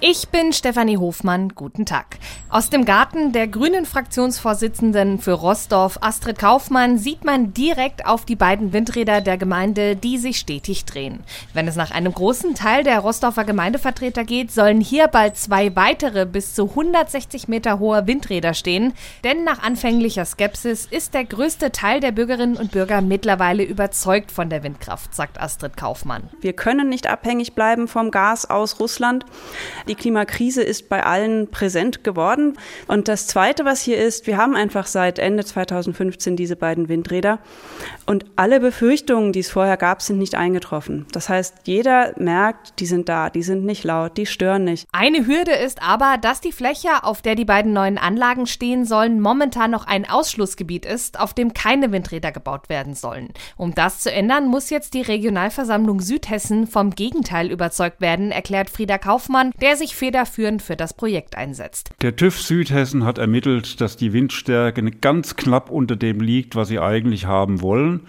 Ich bin Stefanie Hofmann. Guten Tag. Aus dem Garten der grünen Fraktionsvorsitzenden für Rostorf, Astrid Kaufmann, sieht man direkt auf die beiden Windräder der Gemeinde, die sich stetig drehen. Wenn es nach einem großen Teil der Rostorfer Gemeindevertreter geht, sollen hier bald zwei weitere bis zu 160 Meter hohe Windräder stehen. Denn nach anfänglicher Skepsis ist der größte Teil der Bürgerinnen und Bürger mittlerweile überzeugt von der Windkraft, sagt Astrid Kaufmann. Wir können nicht abhängig bleiben vom Gas aus Russland. Die Klimakrise ist bei allen präsent geworden. Und das Zweite, was hier ist, wir haben einfach seit Ende 2015 diese beiden Windräder. Und alle Befürchtungen, die es vorher gab, sind nicht eingetroffen. Das heißt, jeder merkt, die sind da, die sind nicht laut, die stören nicht. Eine Hürde ist aber, dass die Fläche, auf der die beiden neuen Anlagen stehen sollen, momentan noch ein Ausschlussgebiet ist, auf dem keine Windräder gebaut werden sollen. Um das zu ändern, muss jetzt die Regionalversammlung Südhessen vom Gegenteil überzeugt werden, erklärt Frieda Kaufmann, der sich federführend für das Projekt einsetzt. Der TÜV Südhessen hat ermittelt, dass die Windstärke ganz knapp unter dem liegt, was sie eigentlich haben wollen.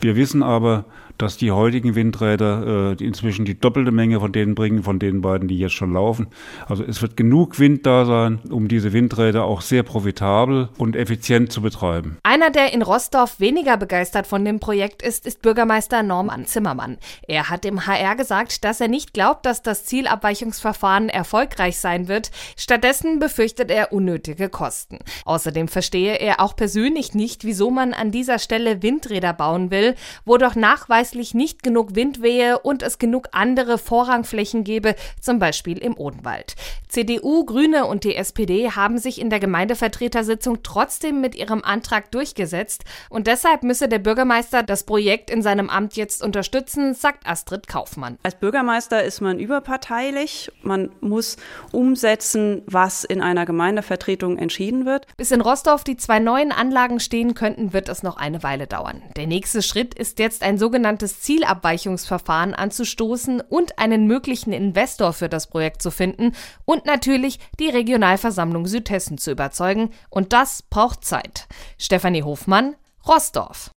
Wir wissen aber, dass die heutigen Windräder äh, inzwischen die doppelte Menge von denen bringen, von den beiden, die jetzt schon laufen. Also es wird genug Wind da sein, um diese Windräder auch sehr profitabel und effizient zu betreiben. Einer, der in Rostorf weniger begeistert von dem Projekt ist, ist Bürgermeister Norman Zimmermann. Er hat im HR gesagt, dass er nicht glaubt, dass das Zielabweichungsverfahren erfolgreich sein wird. Stattdessen befürchtet er unnötige Kosten. Außerdem verstehe er auch persönlich nicht, wieso man an dieser Stelle Windräder bauen will, wo doch nachweislich nachweislich nicht genug Wind wehe und es genug andere Vorrangflächen gebe, zum Beispiel im Odenwald. CDU, Grüne und die SPD haben sich in der Gemeindevertretersitzung trotzdem mit ihrem Antrag durchgesetzt und deshalb müsse der Bürgermeister das Projekt in seinem Amt jetzt unterstützen, sagt Astrid Kaufmann. Als Bürgermeister ist man überparteilich. Man muss umsetzen, was in einer Gemeindevertretung entschieden wird. Bis in Rostorf die zwei neuen Anlagen stehen könnten, wird es noch eine Weile dauern. Der nächste Schritt ist jetzt ein sogenanntes sogenanntes Zielabweichungsverfahren anzustoßen und einen möglichen Investor für das Projekt zu finden und natürlich die Regionalversammlung Südhessen zu überzeugen. Und das braucht Zeit. Stefanie Hofmann, Rostorf.